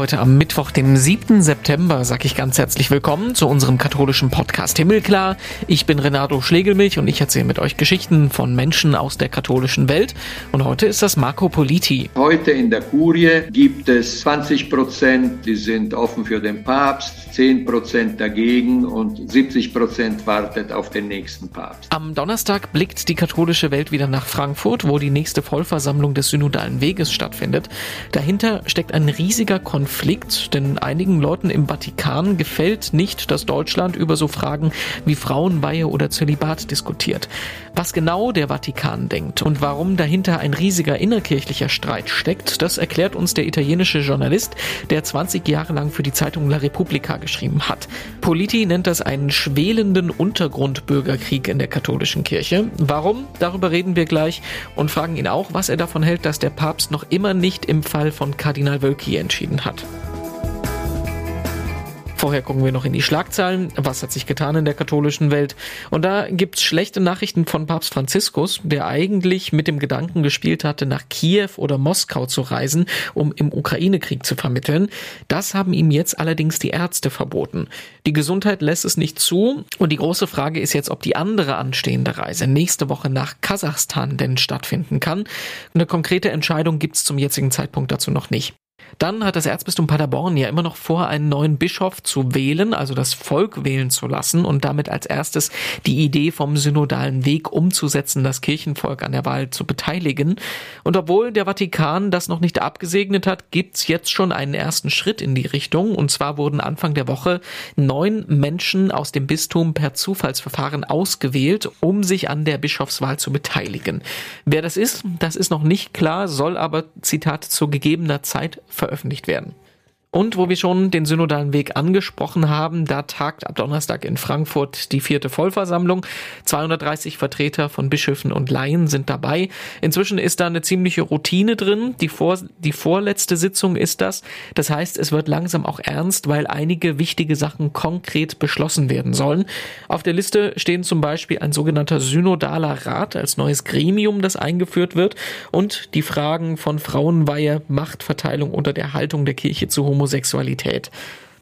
Heute am Mittwoch, dem 7. September, sage ich ganz herzlich willkommen zu unserem katholischen Podcast Himmelklar. Ich bin Renato Schlegelmilch und ich erzähle mit euch Geschichten von Menschen aus der katholischen Welt. Und heute ist das Marco Politi. Heute in der Kurie gibt es 20 Prozent, die sind offen für den Papst, 10 Prozent dagegen und 70 Prozent wartet auf den nächsten Papst. Am Donnerstag blickt die katholische Welt wieder nach Frankfurt, wo die nächste Vollversammlung des Synodalen Weges stattfindet. Dahinter steckt ein riesiger Konflikt, denn einigen Leuten im Vatikan gefällt nicht, dass Deutschland über so Fragen wie Frauenweihe oder Zölibat diskutiert. Was genau der Vatikan denkt und warum dahinter ein riesiger innerkirchlicher Streit steckt, das erklärt uns der italienische Journalist, der 20 Jahre lang für die Zeitung La Repubblica geschrieben hat. Politi nennt das einen schwelenden Untergrundbürgerkrieg in der katholischen Kirche. Warum? Darüber reden wir gleich und fragen ihn auch, was er davon hält, dass der Papst noch immer nicht im Fall von Kardinal Wölki entschieden hat. Vorher gucken wir noch in die Schlagzeilen. Was hat sich getan in der katholischen Welt? Und da gibt's schlechte Nachrichten von Papst Franziskus, der eigentlich mit dem Gedanken gespielt hatte, nach Kiew oder Moskau zu reisen, um im Ukraine-Krieg zu vermitteln. Das haben ihm jetzt allerdings die Ärzte verboten. Die Gesundheit lässt es nicht zu. Und die große Frage ist jetzt, ob die andere anstehende Reise nächste Woche nach Kasachstan denn stattfinden kann. Eine konkrete Entscheidung gibt's zum jetzigen Zeitpunkt dazu noch nicht. Dann hat das Erzbistum Paderborn ja immer noch vor, einen neuen Bischof zu wählen, also das Volk wählen zu lassen und damit als erstes die Idee vom synodalen Weg umzusetzen, das Kirchenvolk an der Wahl zu beteiligen. Und obwohl der Vatikan das noch nicht abgesegnet hat, gibt's jetzt schon einen ersten Schritt in die Richtung. Und zwar wurden Anfang der Woche neun Menschen aus dem Bistum per Zufallsverfahren ausgewählt, um sich an der Bischofswahl zu beteiligen. Wer das ist, das ist noch nicht klar, soll aber, Zitat, zu gegebener Zeit veröffentlicht werden. Und wo wir schon den synodalen Weg angesprochen haben, da tagt ab Donnerstag in Frankfurt die vierte Vollversammlung. 230 Vertreter von Bischöfen und Laien sind dabei. Inzwischen ist da eine ziemliche Routine drin. Die, vor, die vorletzte Sitzung ist das. Das heißt, es wird langsam auch ernst, weil einige wichtige Sachen konkret beschlossen werden sollen. Auf der Liste stehen zum Beispiel ein sogenannter synodaler Rat als neues Gremium, das eingeführt wird und die Fragen von Frauenweihe, Machtverteilung unter der Haltung der Kirche zu Homosexualität.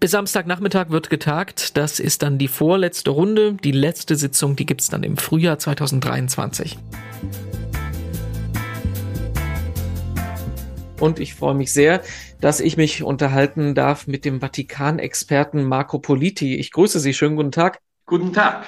Bis Samstagnachmittag wird getagt. Das ist dann die vorletzte Runde. Die letzte Sitzung, die gibt's dann im Frühjahr 2023. Und ich freue mich sehr, dass ich mich unterhalten darf mit dem Vatikan-Experten Marco Politi. Ich grüße Sie. Schönen guten Tag. Guten Tag.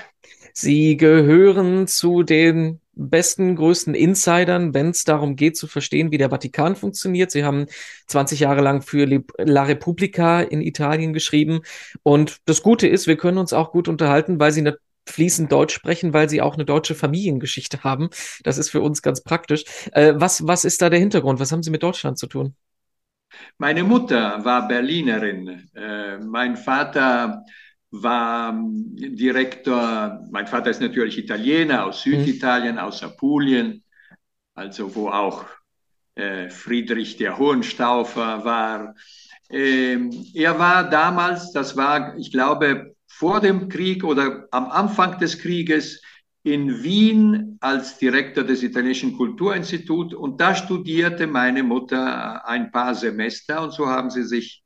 Sie gehören zu den besten, größten Insidern, wenn es darum geht zu verstehen, wie der Vatikan funktioniert. Sie haben 20 Jahre lang für La Repubblica in Italien geschrieben. Und das Gute ist, wir können uns auch gut unterhalten, weil sie fließend Deutsch sprechen, weil sie auch eine deutsche Familiengeschichte haben. Das ist für uns ganz praktisch. Äh, was, was ist da der Hintergrund? Was haben Sie mit Deutschland zu tun? Meine Mutter war Berlinerin. Äh, mein Vater war Direktor, mein Vater ist natürlich Italiener aus mhm. Süditalien, aus Apulien, also wo auch äh, Friedrich der Hohenstaufer war. Ähm, er war damals, das war, ich glaube, vor dem Krieg oder am Anfang des Krieges in Wien als Direktor des Italienischen Kulturinstituts und da studierte meine Mutter ein paar Semester und so haben sie sich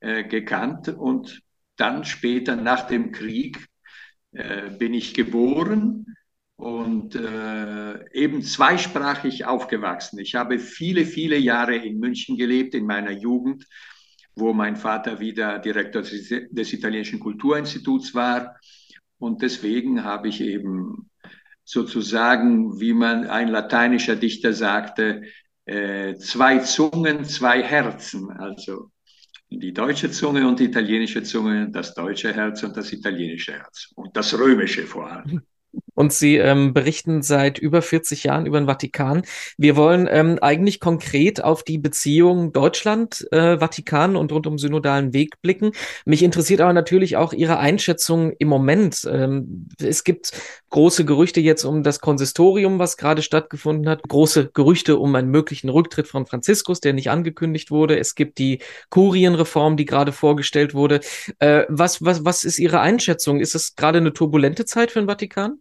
äh, gekannt und dann später nach dem Krieg äh, bin ich geboren und äh, eben zweisprachig aufgewachsen. Ich habe viele, viele Jahre in München gelebt, in meiner Jugend, wo mein Vater wieder Direktor des, Italienischen Kulturinstituts war. Und deswegen habe ich eben sozusagen, wie man ein lateinischer Dichter sagte, äh, zwei Zungen, zwei Herzen. Also die deutsche Zunge und die italienische Zunge, das deutsche Herz und das italienische Herz und das römische vor allem. Und Sie ähm, berichten seit über 40 Jahren über den Vatikan. Wir wollen ähm, eigentlich konkret auf die Beziehung Deutschland-Vatikan äh, und rund um synodalen Weg blicken. Mich interessiert aber natürlich auch Ihre Einschätzung im Moment. Ähm, es gibt große Gerüchte jetzt um das Konsistorium, was gerade stattgefunden hat. Große Gerüchte um einen möglichen Rücktritt von Franziskus, der nicht angekündigt wurde. Es gibt die Kurienreform, die gerade vorgestellt wurde. Äh, was, was, was ist Ihre Einschätzung? Ist es gerade eine turbulente Zeit für den Vatikan?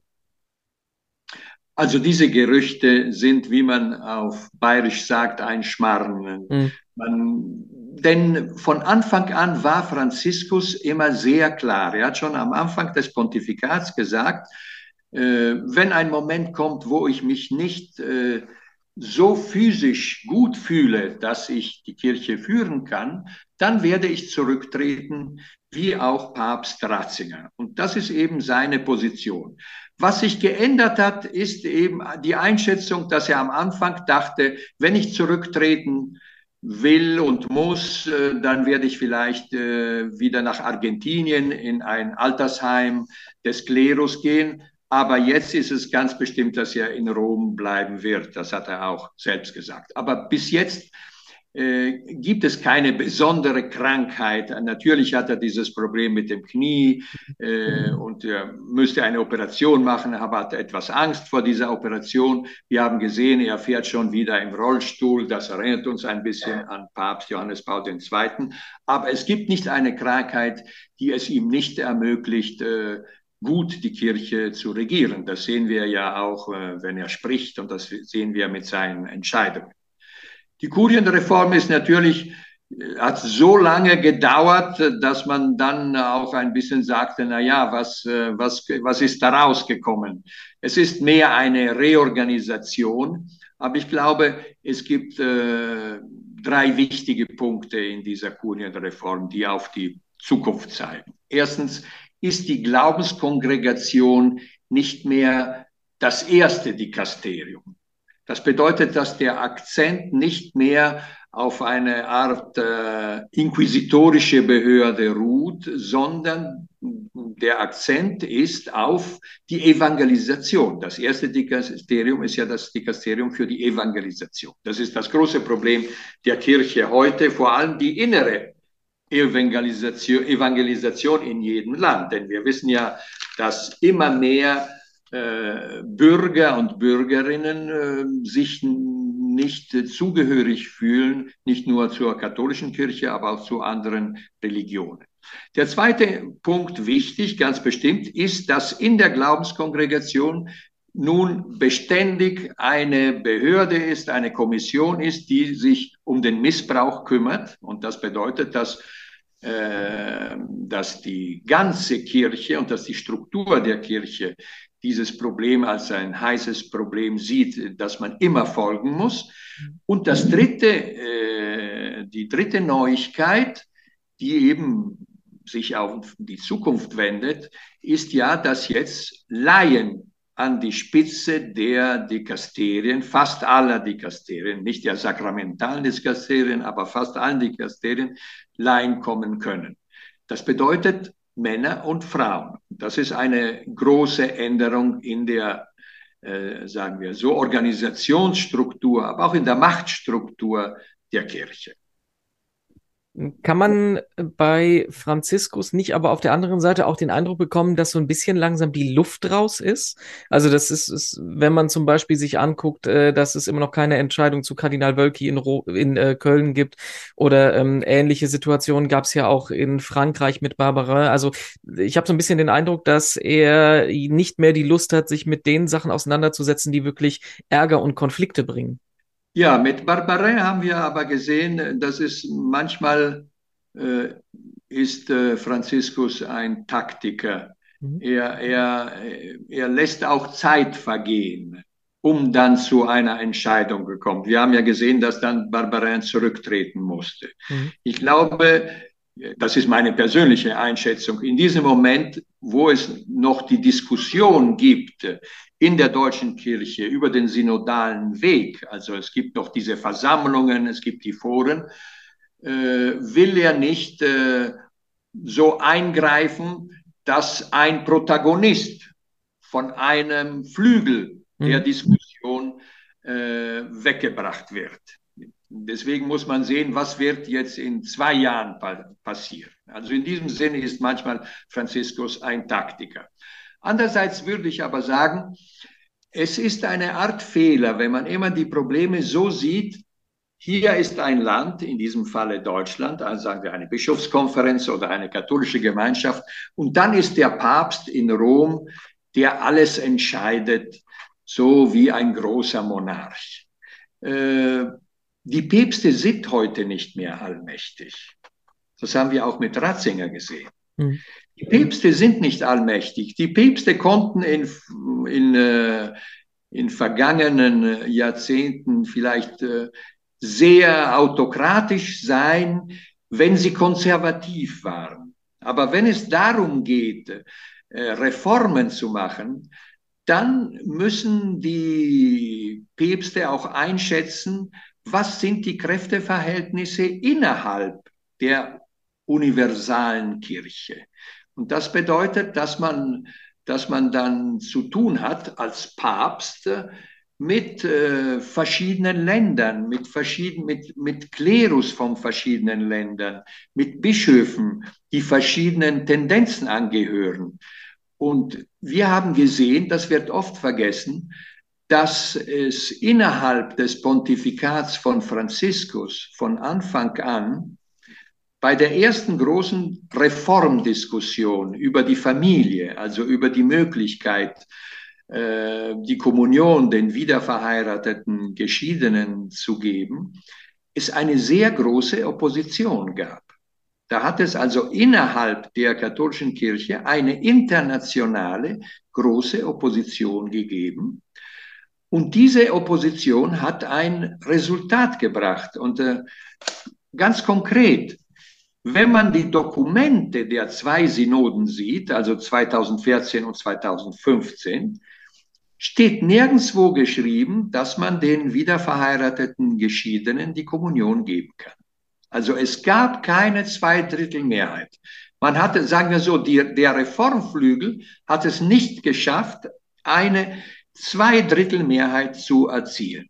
Also diese Gerüchte sind, wie man auf Bayerisch sagt, ein Schmarrn. Mhm. Man, denn von Anfang an war Franziskus immer sehr klar. Er hat schon am Anfang des Pontifikats gesagt, äh, wenn ein Moment kommt, wo ich mich nicht äh, so physisch gut fühle, dass ich die Kirche führen kann, dann werde ich zurücktreten, wie auch Papst Ratzinger. Und das ist eben seine Position. Was sich geändert hat, ist eben die Einschätzung, dass er am Anfang dachte, wenn ich zurücktreten will und muss, äh, dann werde ich vielleicht äh, wieder nach Argentinien in ein Altersheim des Klerus gehen. Aber jetzt ist es ganz bestimmt, dass er in Rom bleiben wird. Das hat er auch selbst gesagt. Aber bis jetzt gibt es keine besondere Krankheit. Natürlich hat er dieses Problem mit dem Knie äh, und er müsste eine Operation machen, aber hat etwas Angst vor dieser Operation. Wir haben gesehen, er fährt schon wieder im Rollstuhl. Das erinnert uns ein bisschen an Papst Johannes Paul II. Aber es gibt nicht eine Krankheit, die es ihm nicht ermöglicht, äh, gut die Kirche zu regieren. Das sehen wir ja auch, äh, wenn er spricht und das sehen wir mit seinen Entscheidungen. Die Kurienreform ist natürlich, äh, hat so lange gedauert, dass man dann auch ein bisschen sagte, na ja, was, äh, was, was ist daraus gekommen? Es ist mehr eine Reorganisation, aber ich glaube, es gibt äh, drei wichtige Punkte in dieser Kurienreform, die auf die Zukunft zeigen. Erstens, ist die Glaubenskongregation nicht mehr das erste Dikasterium. Das bedeutet, dass der Akzent nicht mehr auf eine Art äh, inquisitorische Behörde ruht, sondern der Akzent ist auf die Evangelisation. Das erste Dikasterium ist ja das Dikasterium für die Evangelisation. Das ist das große Problem der Kirche heute, vor allem die innere Evangelisation, Evangelisation in jedem Land. Denn wir wissen ja, dass immer mehr Bürger und Bürgerinnen äh, sich nicht äh, zugehörig fühlen, nicht nur zur katholischen Kirche, aber auch zu anderen Religionen. Der zweite Punkt, wichtig, ganz bestimmt, ist, dass in der Glaubenskongregation nun beständig eine Behörde ist, eine Kommission ist, die sich um den Missbrauch kümmert. Und das bedeutet, dass, äh, dass die ganze Kirche und dass die Struktur der Kirche dieses Problem als ein heißes Problem sieht, das man immer folgen muss. Und das dritte, äh, die dritte Neuigkeit, die eben sich auf die Zukunft wendet, ist ja, dass jetzt Laien an die Spitze der Dikasterien, fast aller Dikasterien, nicht der sakramentalen Dikasterien, aber fast allen Dikasterien, Laien kommen können. Das bedeutet Männer und Frauen. Das ist eine große Änderung in der, äh, sagen wir so, Organisationsstruktur, aber auch in der Machtstruktur der Kirche. Kann man bei Franziskus nicht aber auf der anderen Seite auch den Eindruck bekommen, dass so ein bisschen langsam die Luft raus ist? Also das ist, ist wenn man zum Beispiel sich anguckt, äh, dass es immer noch keine Entscheidung zu Kardinal Wölki in, Ro in äh, Köln gibt oder ähm, ähnliche Situationen gab es ja auch in Frankreich mit Barbara. Also ich habe so ein bisschen den Eindruck, dass er nicht mehr die Lust hat, sich mit den Sachen auseinanderzusetzen, die wirklich Ärger und Konflikte bringen. Ja, mit Barbarin haben wir aber gesehen, dass es manchmal äh, ist äh, Franziskus ein Taktiker. Mhm. Er, er, er lässt auch Zeit vergehen, um dann zu einer Entscheidung zu kommen. Wir haben ja gesehen, dass dann Barbarin zurücktreten musste. Mhm. Ich glaube, das ist meine persönliche Einschätzung, in diesem Moment, wo es noch die Diskussion gibt, in der deutschen Kirche über den synodalen Weg, also es gibt noch diese Versammlungen, es gibt die Foren, äh, will er nicht äh, so eingreifen, dass ein Protagonist von einem Flügel der mhm. Diskussion äh, weggebracht wird. Deswegen muss man sehen, was wird jetzt in zwei Jahren passieren. Also in diesem Sinne ist manchmal Franziskus ein Taktiker. Andererseits würde ich aber sagen, es ist eine Art Fehler, wenn man immer die Probleme so sieht, hier ist ein Land, in diesem Falle Deutschland, also sagen wir eine Bischofskonferenz oder eine katholische Gemeinschaft, und dann ist der Papst in Rom, der alles entscheidet, so wie ein großer Monarch. Äh, die Päpste sind heute nicht mehr allmächtig. Das haben wir auch mit Ratzinger gesehen. Mhm. Die Päpste sind nicht allmächtig. Die Päpste konnten in, in, äh, in vergangenen Jahrzehnten vielleicht äh, sehr autokratisch sein, wenn sie konservativ waren. Aber wenn es darum geht, äh, Reformen zu machen, dann müssen die Päpste auch einschätzen, was sind die Kräfteverhältnisse innerhalb der universalen Kirche. Und das bedeutet, dass man, dass man dann zu tun hat als Papst mit äh, verschiedenen Ländern, mit, verschieden, mit, mit Klerus von verschiedenen Ländern, mit Bischöfen, die verschiedenen Tendenzen angehören. Und wir haben gesehen, das wird oft vergessen, dass es innerhalb des Pontifikats von Franziskus von Anfang an bei der ersten großen Reformdiskussion über die Familie, also über die Möglichkeit, äh, die Kommunion den wiederverheirateten Geschiedenen zu geben, es eine sehr große Opposition gab. Da hat es also innerhalb der katholischen Kirche eine internationale große Opposition gegeben. Und diese Opposition hat ein Resultat gebracht. Und äh, ganz konkret, wenn man die Dokumente der zwei Synoden sieht, also 2014 und 2015, steht nirgendwo geschrieben, dass man den wiederverheirateten Geschiedenen die Kommunion geben kann. Also es gab keine Zweidrittelmehrheit. Man hatte, sagen wir so, die, der Reformflügel hat es nicht geschafft, eine Zweidrittelmehrheit zu erzielen.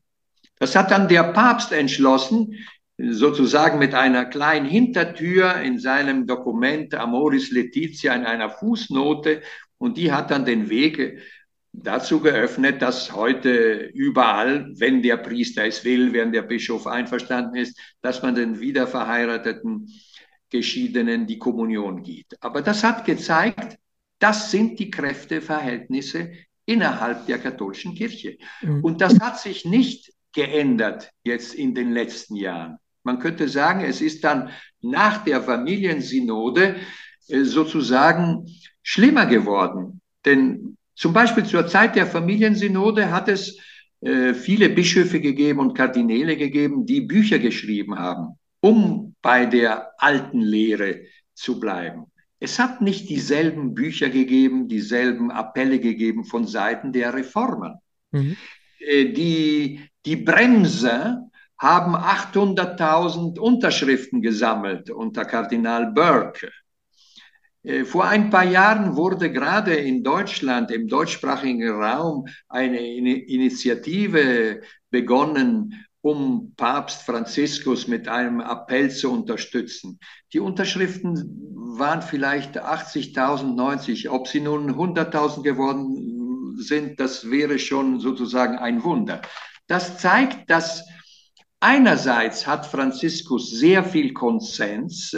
Das hat dann der Papst entschlossen, sozusagen mit einer kleinen Hintertür in seinem Dokument Amoris Letizia in einer Fußnote und die hat dann den Weg dazu geöffnet, dass heute überall, wenn der Priester es will, wenn der Bischof einverstanden ist, dass man den wiederverheirateten Geschiedenen die Kommunion gibt. Aber das hat gezeigt, das sind die Kräfteverhältnisse innerhalb der katholischen Kirche. Mhm. Und das hat sich nicht geändert jetzt in den letzten Jahren. Man könnte sagen, es ist dann nach der Familiensynode äh, sozusagen schlimmer geworden. Denn zum Beispiel zur Zeit der Familiensynode hat es äh, viele Bischöfe gegeben und Kardinäle gegeben, die Bücher geschrieben haben, um bei der alten Lehre zu bleiben. Es hat nicht dieselben Bücher gegeben, dieselben Appelle gegeben von Seiten der Reformer. Mhm. Äh, die, die Bremser haben 800.000 Unterschriften gesammelt unter Kardinal Burke. Äh, vor ein paar Jahren wurde gerade in Deutschland, im deutschsprachigen Raum, eine Initiative begonnen, um Papst Franziskus mit einem Appell zu unterstützen. Die Unterschriften waren vielleicht 80.000, 90. Ob sie nun 100.000 geworden sind, das wäre schon sozusagen ein Wunder. Das zeigt, dass Einerseits hat Franziskus sehr viel Konsens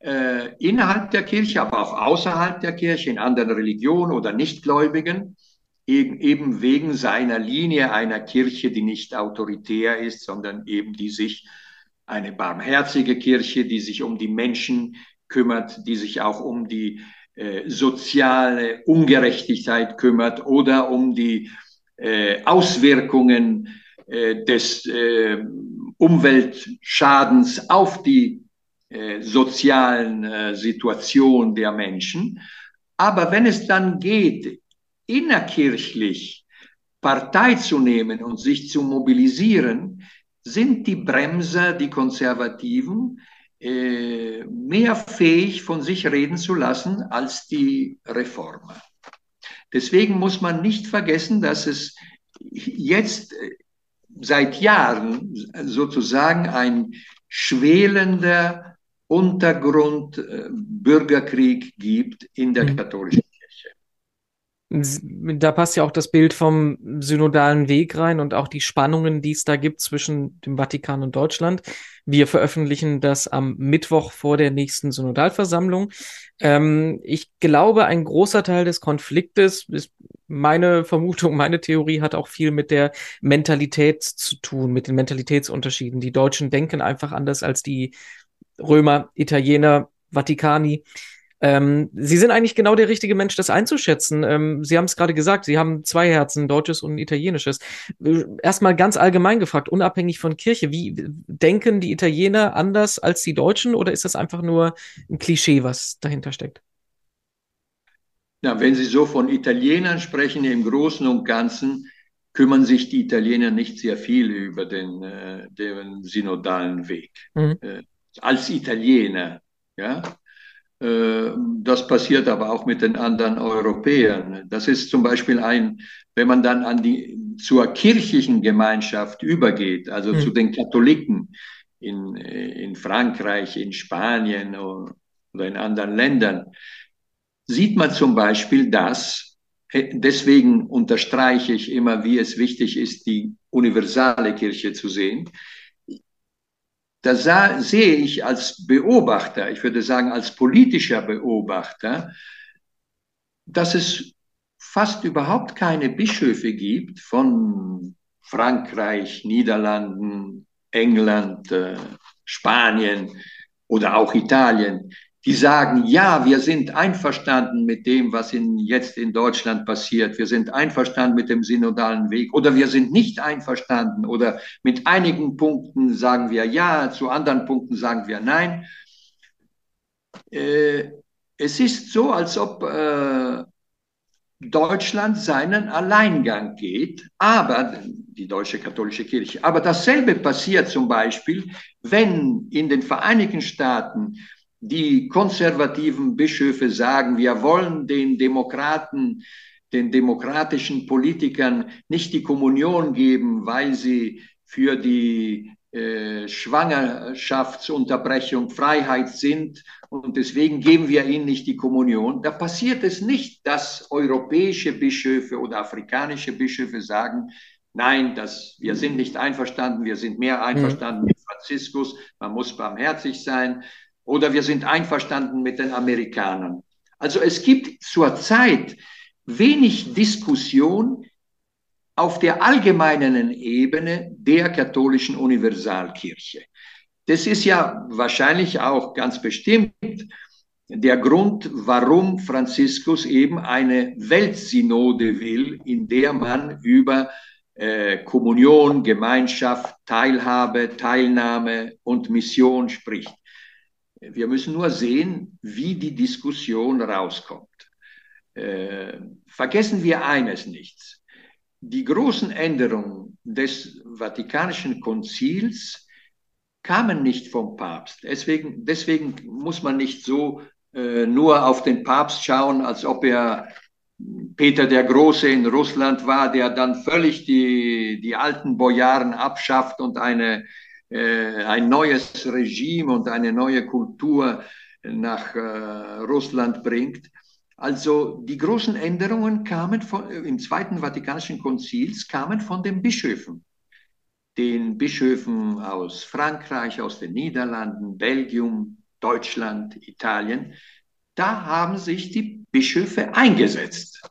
äh, innerhalb der Kirche, aber auch außerhalb der Kirche, in anderen Religionen oder Nichtgläubigen, eben, eben wegen seiner Linie einer Kirche, die nicht autoritär ist, sondern eben die sich eine barmherzige Kirche, die sich um die Menschen kümmert, die sich auch um die äh, soziale Ungerechtigkeit kümmert oder um die äh, Auswirkungen des äh, Umweltschadens auf die äh, sozialen äh, Situation der Menschen. Aber wenn es dann geht, innerkirchlich Partei zu nehmen und sich zu mobilisieren, sind die Bremser, die Konservativen, äh, mehr fähig, von sich reden zu lassen als die Reformer. Deswegen muss man nicht vergessen, dass es jetzt seit Jahren sozusagen ein schwelender Untergrund äh, Bürgerkrieg gibt in der mhm. katholischen da passt ja auch das Bild vom synodalen Weg rein und auch die Spannungen, die es da gibt zwischen dem Vatikan und Deutschland. Wir veröffentlichen das am Mittwoch vor der nächsten Synodalversammlung. Ähm, ich glaube, ein großer Teil des Konfliktes ist meine Vermutung, meine Theorie hat auch viel mit der Mentalität zu tun, mit den Mentalitätsunterschieden. Die Deutschen denken einfach anders als die Römer, Italiener, Vatikani. Ähm, Sie sind eigentlich genau der richtige Mensch, das einzuschätzen. Ähm, Sie haben es gerade gesagt, Sie haben zwei Herzen, deutsches und italienisches. Äh, erstmal ganz allgemein gefragt, unabhängig von Kirche, wie denken die Italiener anders als die Deutschen oder ist das einfach nur ein Klischee, was dahinter steckt? Ja, wenn Sie so von Italienern sprechen, im Großen und Ganzen kümmern sich die Italiener nicht sehr viel über den, äh, den synodalen Weg. Mhm. Äh, als Italiener, ja, äh, das passiert aber auch mit den anderen Europäern. Das ist zum Beispiel ein, wenn man dann an die, zur kirchlichen Gemeinschaft übergeht, also mhm. zu den Katholiken in, in Frankreich, in Spanien oder in anderen Ländern, sieht man zum Beispiel, dass, äh, deswegen unterstreiche ich immer, wie es wichtig ist, die universale Kirche zu sehen, da sah, sehe ich als Beobachter, ich würde sagen als politischer Beobachter, dass es fast überhaupt keine Bischöfe gibt von Frankreich, Niederlanden, England, äh, Spanien oder auch Italien, die sagen, ja, wir sind einverstanden mit dem, was in, jetzt in Deutschland passiert. Wir sind einverstanden mit dem synodalen Weg oder wir sind nicht einverstanden oder mit einigen Punkten sagen wir ja, zu anderen Punkten sagen wir nein. Äh, es ist so, als ob äh, Deutschland seinen Alleingang geht, aber die deutsche katholische Kirche. Aber dasselbe passiert zum Beispiel, wenn in den Vereinigten Staaten die konservativen Bischöfe sagen, wir wollen den Demokraten, den demokratischen Politikern nicht die Kommunion geben, weil sie für die äh, Schwangerschaftsunterbrechung Freiheit sind und deswegen geben wir ihnen nicht die Kommunion. Da passiert es nicht, dass europäische Bischöfe oder afrikanische Bischöfe sagen, nein, das, wir sind nicht einverstanden, wir sind mehr einverstanden mhm. mit Franziskus, man muss barmherzig sein, oder wir sind einverstanden mit den Amerikanern. Also es gibt zurzeit wenig Diskussion auf der allgemeinen Ebene der katholischen Universalkirche. Das ist ja wahrscheinlich auch ganz bestimmt der Grund, warum Franziskus eben eine Weltsynode will, in der man über äh, Kommunion, Gemeinschaft, Teilhabe, Teilnahme und Mission spricht. Wir müssen nur sehen, wie die Diskussion rauskommt. Äh, vergessen wir eines nicht. Die großen Änderungen des Vatikanischen Konzils kamen nicht vom Papst. Deswegen, deswegen muss man nicht so äh, nur auf den Papst schauen, als ob er Peter der Große in Russland war, der dann völlig die, die alten Bojaren abschafft und eine ein neues Regime und eine neue Kultur nach äh, Russland bringt. Also die großen Änderungen kamen von, im Zweiten Vatikanischen Konzils kamen von den Bischöfen, den Bischöfen aus Frankreich, aus den Niederlanden, Belgium, Deutschland, Italien. Da haben sich die Bischöfe eingesetzt.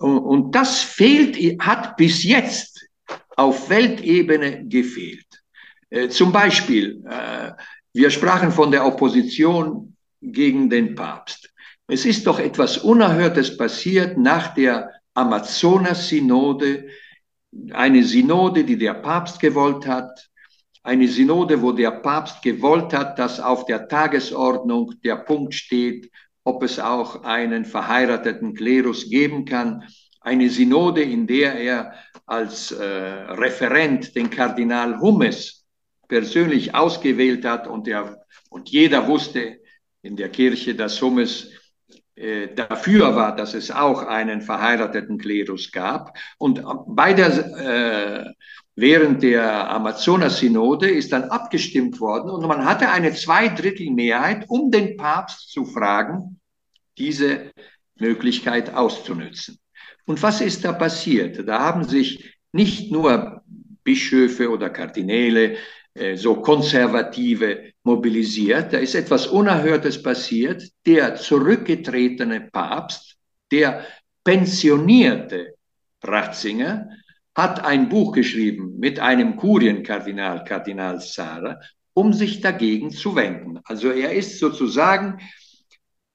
Und das fehlt, hat bis jetzt auf Weltebene gefehlt. Äh, zum Beispiel, äh, wir sprachen von der Opposition gegen den Papst. Es ist doch etwas Unerhörtes passiert nach der Amazonas-Synode, eine Synode, die der Papst gewollt hat, eine Synode, wo der Papst gewollt hat, dass auf der Tagesordnung der Punkt steht, ob es auch einen verheirateten Klerus geben kann. Eine Synode, in der er als äh, Referent den Kardinal Hummes persönlich ausgewählt hat und, der, und jeder wusste in der Kirche, dass Hummes äh, dafür war, dass es auch einen verheirateten Klerus gab. Und bei der, äh, während der Amazonas-Synode ist dann abgestimmt worden und man hatte eine Zweidrittelmehrheit, um den Papst zu fragen, diese Möglichkeit auszunützen. Und was ist da passiert? Da haben sich nicht nur Bischöfe oder Kardinäle so Konservative mobilisiert. Da ist etwas Unerhörtes passiert. Der zurückgetretene Papst, der pensionierte Ratzinger hat ein Buch geschrieben mit einem Kurienkardinal, Kardinal Sara, um sich dagegen zu wenden. Also er ist sozusagen,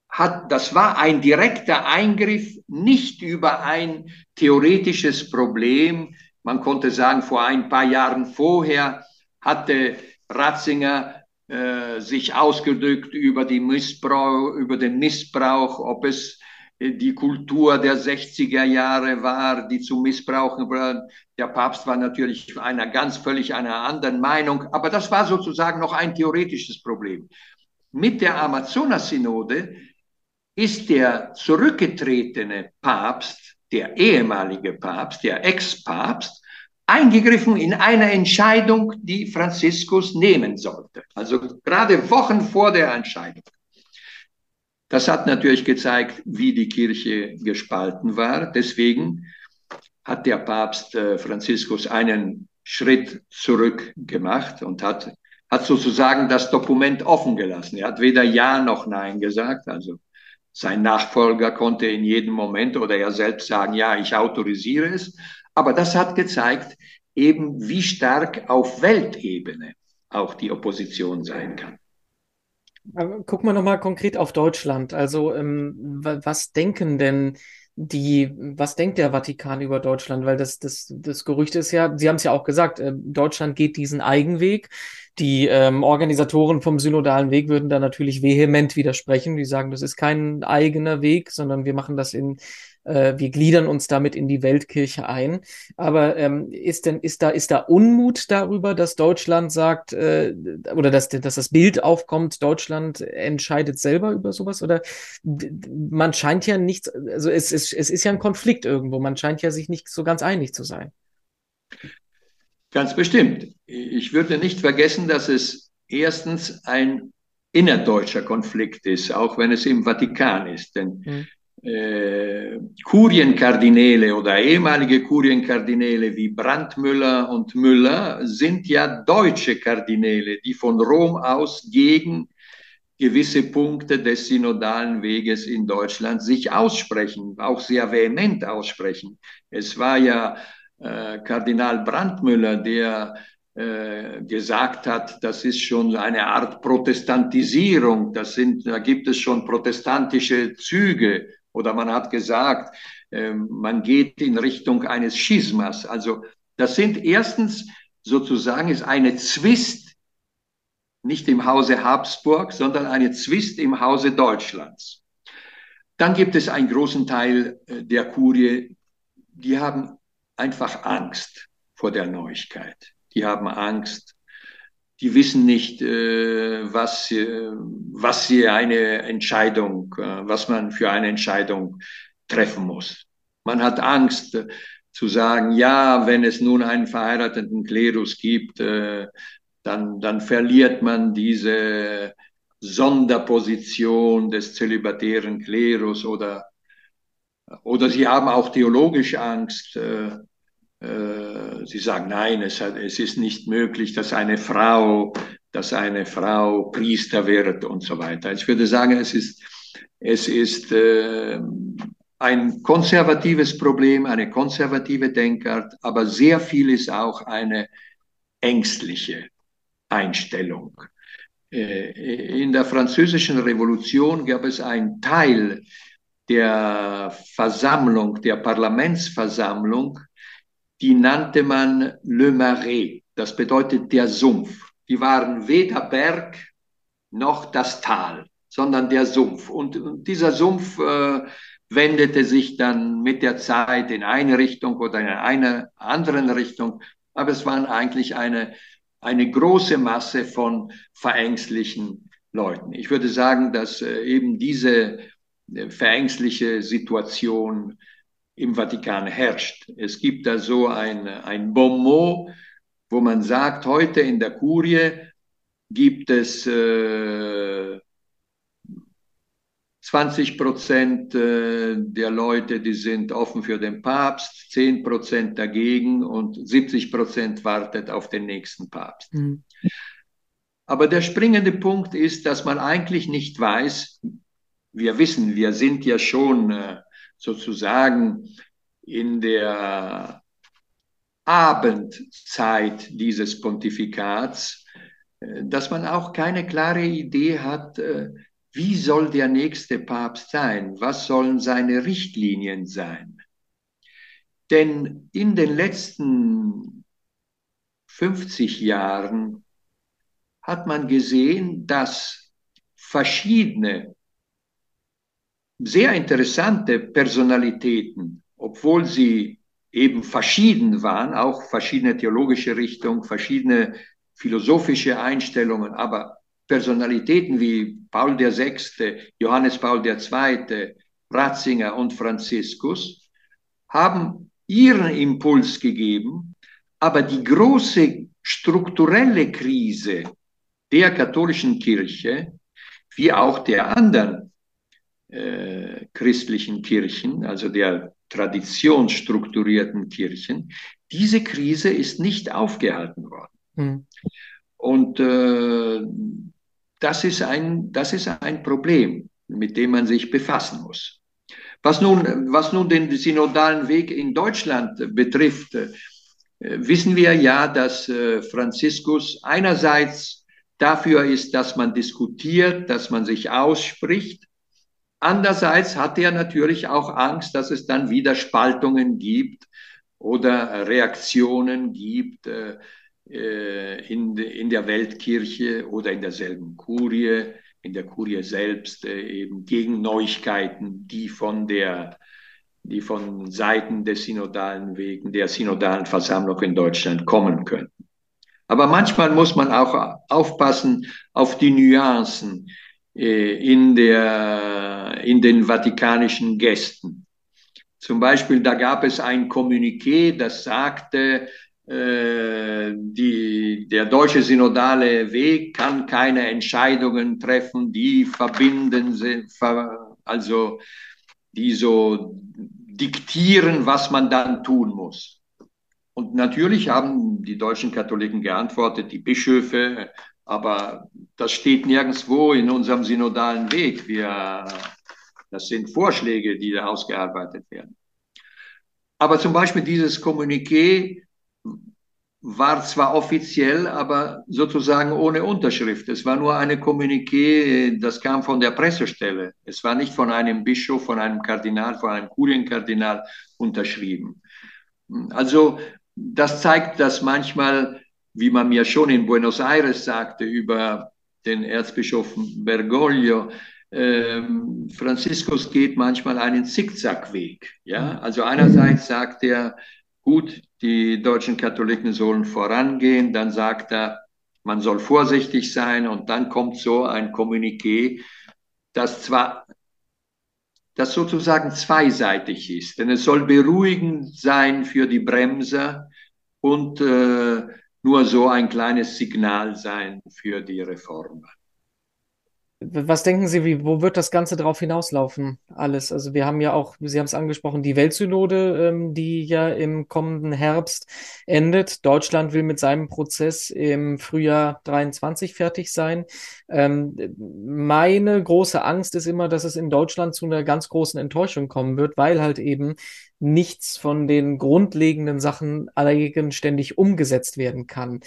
hat, das war ein direkter Eingriff, nicht über ein theoretisches Problem. Man konnte sagen, vor ein paar Jahren vorher hatte Ratzinger äh, sich ausgedrückt über, die Missbrauch, über den Missbrauch, ob es die Kultur der 60er Jahre war, die zu missbrauchen war. Der Papst war natürlich einer ganz völlig einer anderen Meinung, aber das war sozusagen noch ein theoretisches Problem. Mit der Amazonas-Synode ist der zurückgetretene Papst, der ehemalige Papst, der Ex-Papst, eingegriffen in eine Entscheidung, die Franziskus nehmen sollte. Also gerade Wochen vor der Entscheidung. Das hat natürlich gezeigt, wie die Kirche gespalten war. Deswegen hat der Papst äh, Franziskus einen Schritt zurück gemacht und hat, hat sozusagen das Dokument offen gelassen. Er hat weder Ja noch Nein gesagt. Also sein Nachfolger konnte in jedem Moment oder er selbst sagen, ja, ich autorisiere es. Aber das hat gezeigt, eben wie stark auf Weltebene auch die Opposition sein kann. Gucken wir nochmal konkret auf Deutschland. Also, ähm, was denken denn die, was denkt der Vatikan über Deutschland? Weil das, das, das Gerücht ist ja, Sie haben es ja auch gesagt, äh, Deutschland geht diesen Eigenweg. Die ähm, Organisatoren vom synodalen Weg würden da natürlich vehement widersprechen. Die sagen, das ist kein eigener Weg, sondern wir machen das in wir gliedern uns damit in die Weltkirche ein. Aber ähm, ist denn, ist da, ist da Unmut darüber, dass Deutschland sagt, äh, oder dass, dass das Bild aufkommt, Deutschland entscheidet selber über sowas? Oder man scheint ja nicht, also es ist, es ist ja ein Konflikt irgendwo, man scheint ja sich nicht so ganz einig zu sein. Ganz bestimmt. Ich würde nicht vergessen, dass es erstens ein innerdeutscher Konflikt ist, auch wenn es im Vatikan ist. Denn mhm äh, Kurienkardinäle oder ehemalige Kurienkardinäle wie Brandmüller und Müller sind ja deutsche Kardinäle, die von Rom aus gegen gewisse Punkte des synodalen Weges in Deutschland sich aussprechen, auch sehr vehement aussprechen. Es war ja äh, Kardinal Brandmüller, der äh, gesagt hat, das ist schon eine Art Protestantisierung, das sind, da gibt es schon protestantische Züge oder man hat gesagt, ähm, man geht in Richtung eines Schismas. Also das sind erstens sozusagen ist eine Zwist nicht im Hause Habsburg, sondern eine Zwist im Hause Deutschlands. Dann gibt es einen großen Teil äh, der Kurie, die haben einfach Angst vor der Neuigkeit. Die haben Angst, die wissen nicht, äh, was, äh, was sie eine Entscheidung, äh, was man für eine Entscheidung treffen muss. Man hat Angst äh, zu sagen, ja, wenn es nun einen verheirateten Klerus gibt, äh, dann, dann verliert man diese Sonderposition des zölibatären Klerus oder, oder sie haben auch theologisch Angst. Äh, sie sagen, nein, es, hat, es ist nicht möglich, dass eine Frau, dass eine Frau Priester wird und so weiter. Ich würde sagen, es ist, es ist äh, ein konservatives Problem, eine konservative Denkart, aber sehr viel ist auch eine ängstliche Einstellung. Äh, in der französischen Revolution gab es einen Teil der Versammlung, der Parlamentsversammlung, die nannte man Le Marais, das bedeutet der Sumpf. Die waren weder Berg noch das Tal, sondern der Sumpf. Und, dieser Sumpf äh, wendete sich dann mit der Zeit in eine Richtung oder in eine andere Richtung. Aber es waren eigentlich eine, eine große Masse von verängstlichen Leuten. Ich würde sagen, dass äh, eben diese äh, verängstliche Situation im Vatikan herrscht. Es gibt da so ein, ein Bonmot, wo man sagt, heute in der Kurie gibt es äh, 20 Prozent äh, der Leute, die sind offen für den Papst, 10 Prozent dagegen und 70 Prozent wartet auf den nächsten Papst. Mhm. Aber der springende Punkt ist, dass man eigentlich nicht weiß, wir wissen, wir sind ja schon äh, sozusagen in der Abendzeit dieses Pontifikats, äh, dass man auch keine klare Idee hat, äh, wie soll der nächste Papst sein? Was sollen seine Richtlinien sein? Denn in den letzten 50 Jahren hat man gesehen, dass verschiedene sehr interessante Personalitäten, obwohl sie eben verschieden waren, auch verschiedene theologische Richtungen, verschiedene philosophische Einstellungen, aber Personalitäten wie Paul VI., Johannes Paul II., Ratzinger und Franziskus haben ihren Impuls gegeben, aber die große strukturelle Krise der katholischen Kirche, wie auch der anderen äh, christlichen Kirchen, also der traditionsstrukturierten Kirchen, diese Krise ist nicht aufgehalten worden. Mhm. Und äh, das, ist ein, das ist ein Problem, mit dem man sich befassen muss. Was nun, was nun den synodalen Weg in Deutschland betrifft, äh, wissen wir ja, dass äh, Franziskus einerseits dafür ist, dass man diskutiert, dass man sich ausspricht. Andererseits hat er natürlich auch Angst, dass es dann wieder Spaltungen gibt oder Reaktionen gibt, äh, äh, in, in der Weltkirche oder in derselben Kurie, in der Kurie selbst äh, eben gegen Neuigkeiten, die von der die von Seiten des synodalen Wegen, der synodalen Versammlung in Deutschland kommen könnten. Aber manchmal muss man auch aufpassen auf die Nuancen in, der, in den vatikanischen Gästen. Zum Beispiel, da gab es ein Kommuniqué, das sagte, äh, die, der deutsche synodale Weg kann keine Entscheidungen treffen, die verbinden also die so diktieren, was man dann tun muss. Und natürlich haben die deutschen Katholiken geantwortet, die Bischöfe, aber das steht nirgendwo in unserem synodalen Weg. Wir, das sind Vorschläge, die da ausgearbeitet werden. Aber zum Beispiel dieses Kommuniqué war zwar offiziell, aber sozusagen ohne Unterschrift. Es war nur eine Kommuniqué, das kam von der Pressestelle. Es war nicht von einem Bischof, von einem Kardinal, von einem Kurienkardinal unterschrieben. Also das zeigt, dass manchmal, wie man mir schon in Buenos Aires sagte über den Erzbischof Bergoglio, äh, Franziskus geht manchmal einen Zickzackweg. Ja? Also einerseits sagt er, gut, die deutschen Katholiken sollen vorangehen, dann sagt er, man soll vorsichtig sein und dann kommt so ein Kommuniqué, das zwar das sozusagen zweiseitig ist, denn es soll beruhigend sein für die Bremser und äh, nur so ein kleines Signal sein für die Reformer. Was denken Sie, wie, wo wird das Ganze darauf hinauslaufen? Alles. Also wir haben ja auch, Sie haben es angesprochen, die Weltsynode, ähm, die ja im kommenden Herbst endet. Deutschland will mit seinem Prozess im Frühjahr 23 fertig sein. Ähm, meine große Angst ist immer, dass es in Deutschland zu einer ganz großen Enttäuschung kommen wird, weil halt eben nichts von den grundlegenden Sachen eigenständig umgesetzt werden kann.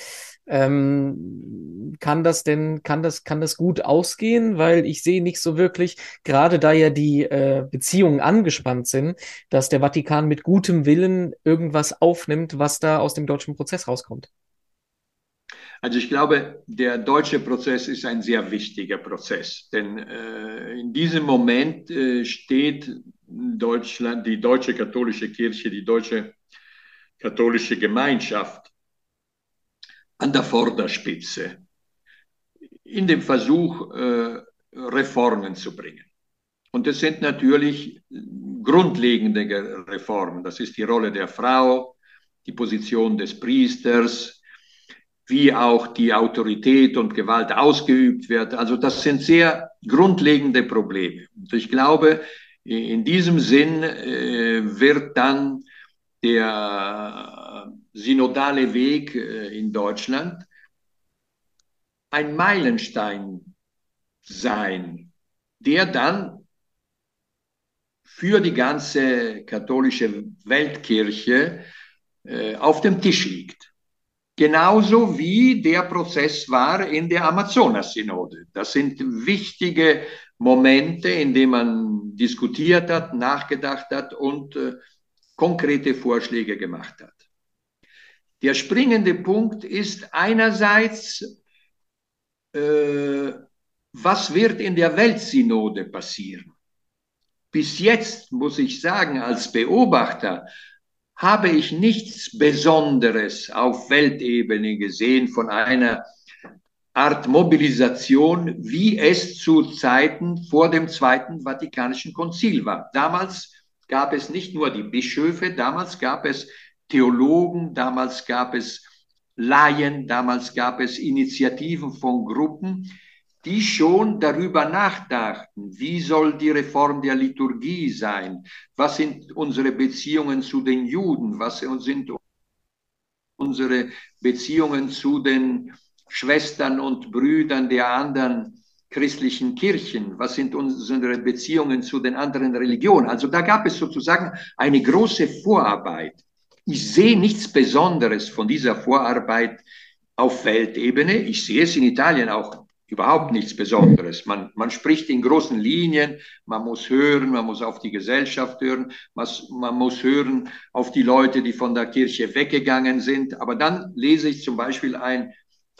Ähm, kann das denn, kann das, kann das gut ausgehen? Weil ich sehe nicht so wirklich, gerade da ja die äh, Beziehungen angespannt sind, dass der Vatikan mit gutem Willen irgendwas aufnimmt, was da aus dem deutschen Prozess rauskommt. Also ich glaube, der deutsche Prozess ist ein sehr wichtiger Prozess, denn äh, in diesem Moment äh, steht Deutschland, die deutsche katholische Kirche, die deutsche katholische Gemeinschaft an der Vorderspitze in dem Versuch, äh, Reformen zu bringen. Und es sind natürlich grundlegende Reformen. Das ist die Rolle der Frau, die Position des Priesters, wie auch die Autorität und Gewalt ausgeübt wird. Also das sind sehr grundlegende Probleme. Und ich glaube, in diesem Sinn äh, wird dann der synodale Weg äh, in Deutschland ein Meilenstein sein, der dann für die ganze katholische Weltkirche äh, auf dem Tisch liegt. Genauso wie der Prozess war in der Amazonas-Synode. Das sind wichtige Momente, in denen man diskutiert hat, nachgedacht hat und äh, konkrete Vorschläge gemacht hat. Der springende Punkt ist einerseits, äh, was wird in der Weltsynode passieren? Bis jetzt muss ich sagen, als Beobachter habe ich nichts Besonderes auf Weltebene gesehen von einer Art Mobilisation, wie es zu Zeiten vor dem Zweiten Vatikanischen Konzil war. Damals gab es nicht nur die Bischöfe, damals gab es Theologen, damals gab es Laien, damals gab es Initiativen von Gruppen, die schon darüber nachdachten, wie soll die Reform der Liturgie sein, was sind unsere Beziehungen zu den Juden, was sind unsere Beziehungen zu den Schwestern und Brüdern der anderen christlichen Kirchen, was sind unsere Beziehungen zu den anderen Religionen. Also da gab es sozusagen eine große Vorarbeit. Ich sehe nichts Besonderes von dieser Vorarbeit auf Weltebene. Ich sehe es in Italien auch überhaupt nichts Besonderes. Man, man spricht in großen Linien, man muss hören, man muss auf die Gesellschaft hören, man, man muss hören auf die Leute, die von der Kirche weggegangen sind. Aber dann lese ich zum Beispiel ein,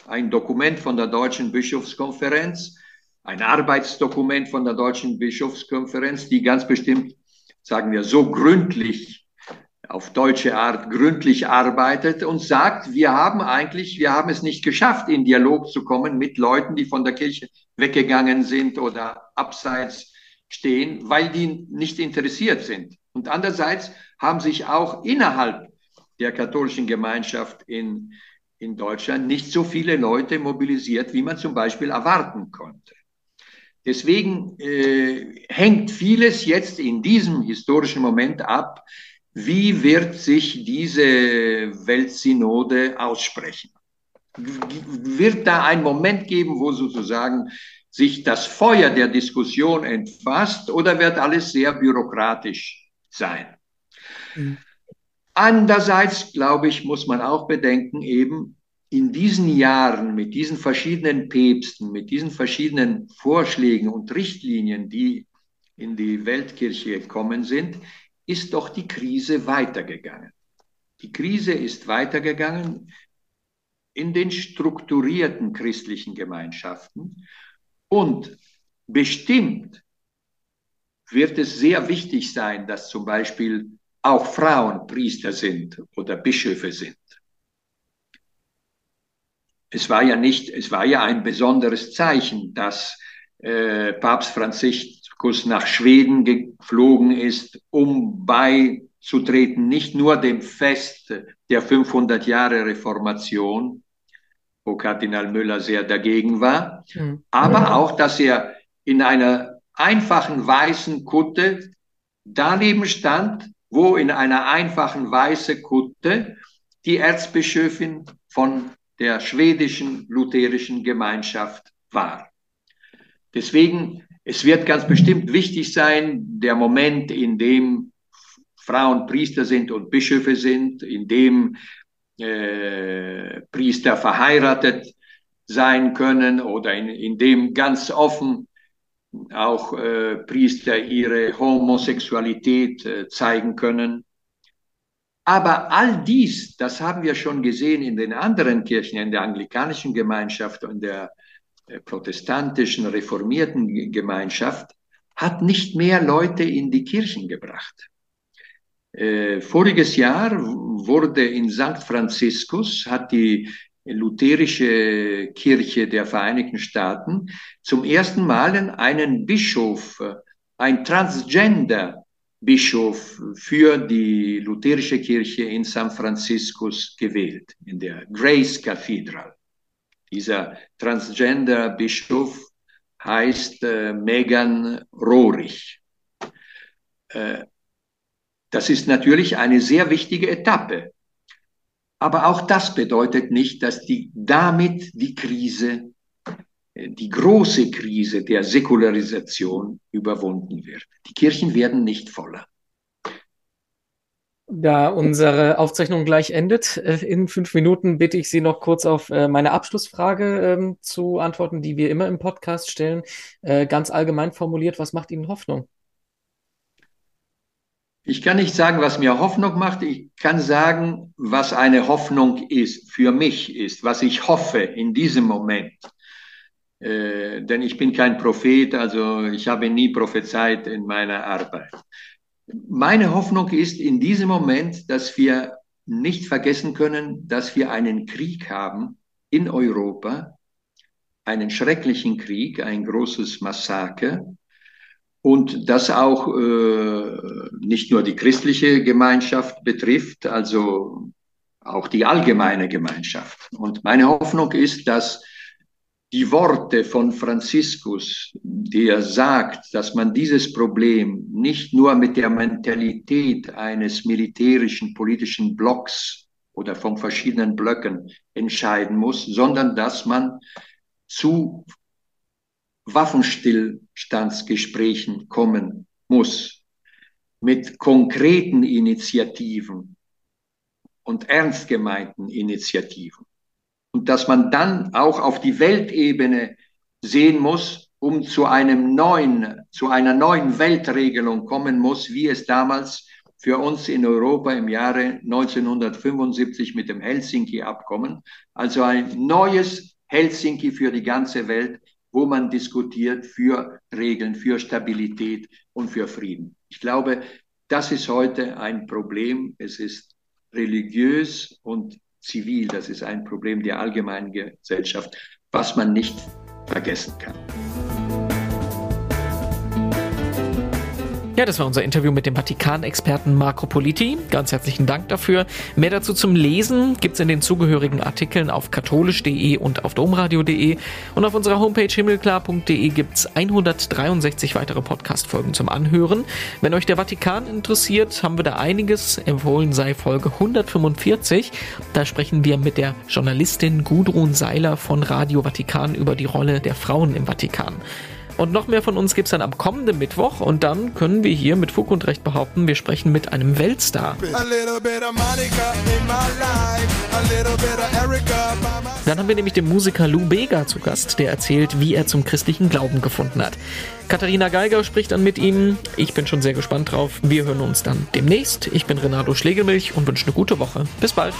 ein Dokument von der Deutschen Bischofskonferenz, ein Arbeitsdokument von der Deutschen Bischofskonferenz, die ganz bestimmt, sagen wir, so gründlich auf deutsche Art gründlich arbeitet und sagt, wir haben eigentlich, wir haben es nicht geschafft, in Dialog zu kommen mit Leuten, die von der Kirche weggegangen sind oder abseits stehen, weil die nicht interessiert sind. Und andererseits haben sich auch innerhalb der katholischen Gemeinschaft in, in Deutschland nicht so viele Leute mobilisiert, wie man zum Beispiel erwarten konnte. Deswegen äh, hängt vieles jetzt in diesem historischen Moment ab, wie wird sich diese Weltsynode aussprechen? Wird da ein Moment geben, wo sozusagen sich das Feuer der Diskussion entfasst oder wird alles sehr bürokratisch sein? Mhm. Andererseits, glaube ich, muss man auch bedenken, eben in diesen Jahren mit diesen verschiedenen Päpsten, mit diesen verschiedenen Vorschlägen und Richtlinien, die in die Weltkirche gekommen sind, ist doch die Krise weitergegangen. Die Krise ist weitergegangen in den strukturierten christlichen Gemeinschaften und bestimmt wird es sehr wichtig sein, dass zum Beispiel auch Frauen Priester sind oder Bischöfe sind. Es war ja nicht, es war ja ein besonderes Zeichen, dass äh, Papst Franziskus nach Schweden geflogen ist, um beizutreten, nicht nur dem Fest der 500 Jahre Reformation, wo Kardinal Müller sehr dagegen war, mhm. aber auch, dass er in einer einfachen weißen Kutte daneben stand, wo in einer einfachen weißen Kutte die Erzbischöfin von der schwedischen lutherischen Gemeinschaft war. Deswegen es wird ganz bestimmt wichtig sein, der Moment, in dem Frauen Priester sind und Bischöfe sind, in dem äh, Priester verheiratet sein können oder in, in dem ganz offen auch äh, Priester ihre Homosexualität äh, zeigen können. Aber all dies, das haben wir schon gesehen in den anderen Kirchen, in der anglikanischen Gemeinschaft und der protestantischen reformierten Gemeinschaft hat nicht mehr Leute in die Kirchen gebracht. Äh, voriges Jahr wurde in St. Franziskus, hat die lutherische Kirche der Vereinigten Staaten zum ersten Mal einen Bischof, ein Transgender-Bischof für die lutherische Kirche in San Franciscus gewählt, in der Grace Cathedral. Dieser Transgender-Bischof heißt äh, Megan Rohrig. Äh, das ist natürlich eine sehr wichtige Etappe. Aber auch das bedeutet nicht, dass die, damit die Krise die große Krise der Säkularisation überwunden wird. Die Kirchen werden nicht voller. Da unsere Aufzeichnung gleich endet, äh, in fünf Minuten bitte ich Sie noch kurz auf äh, meine Abschlussfrage ähm, zu antworten, die wir immer im Podcast stellen. Äh, ganz allgemein formuliert, was macht Ihnen Hoffnung? Ich kann nicht sagen, was mir Hoffnung macht. Ich kann sagen, was eine Hoffnung ist, für mich ist, was ich hoffe in diesem Moment. Äh, denn ich bin kein Prophet, also ich habe nie prophezeit in meiner Arbeit. Meine Hoffnung ist in diesem Moment, dass wir nicht vergessen können, dass wir einen Krieg haben in Europa, einen schrecklichen Krieg, ein großes Massaker und das auch äh, nicht nur die christliche Gemeinschaft betrifft, also auch die allgemeine Gemeinschaft. Und meine Hoffnung ist, dass die Worte von Franziskus, der sagt, dass man dieses Problem nicht nur mit der Mentalität eines militärischen politischen Blocks oder von verschiedenen Blöcken entscheiden muss, sondern dass man zu Waffenstillstandsgesprächen kommen muss. Mit konkreten Initiativen und ernst gemeinten Initiativen. Und dass man dann auch auf die Weltebene sehen muss, um zu einem neuen, zu einer neuen Weltregelung kommen muss, wie es damals für uns in Europa im Jahre 1975 mit dem Helsinki-Abkommen, also ein neues Helsinki für die ganze Welt, wo man diskutiert für Regeln, für Stabilität und für Frieden. Ich glaube, das ist heute ein Problem. Es ist religiös und zivil. Das ist ein Problem der allgemeinen Gesellschaft, was man nicht vergessen kann. Ja, das war unser Interview mit dem Vatikan-Experten Marco Politi. Ganz herzlichen Dank dafür. Mehr dazu zum Lesen gibt's in den zugehörigen Artikeln auf katholisch.de und auf domradio.de. Und auf unserer Homepage himmelklar.de gibt's 163 weitere Podcast-Folgen zum Anhören. Wenn euch der Vatikan interessiert, haben wir da einiges. Empfohlen sei Folge 145. Da sprechen wir mit der Journalistin Gudrun Seiler von Radio Vatikan über die Rolle der Frauen im Vatikan. Und noch mehr von uns gibt es dann am kommenden Mittwoch und dann können wir hier mit Fug und Recht behaupten, wir sprechen mit einem Weltstar. Dann haben wir nämlich den Musiker Lou Bega zu Gast, der erzählt, wie er zum christlichen Glauben gefunden hat. Katharina Geiger spricht dann mit ihm. Ich bin schon sehr gespannt drauf. Wir hören uns dann demnächst. Ich bin Renato Schlegelmilch und wünsche eine gute Woche. Bis bald.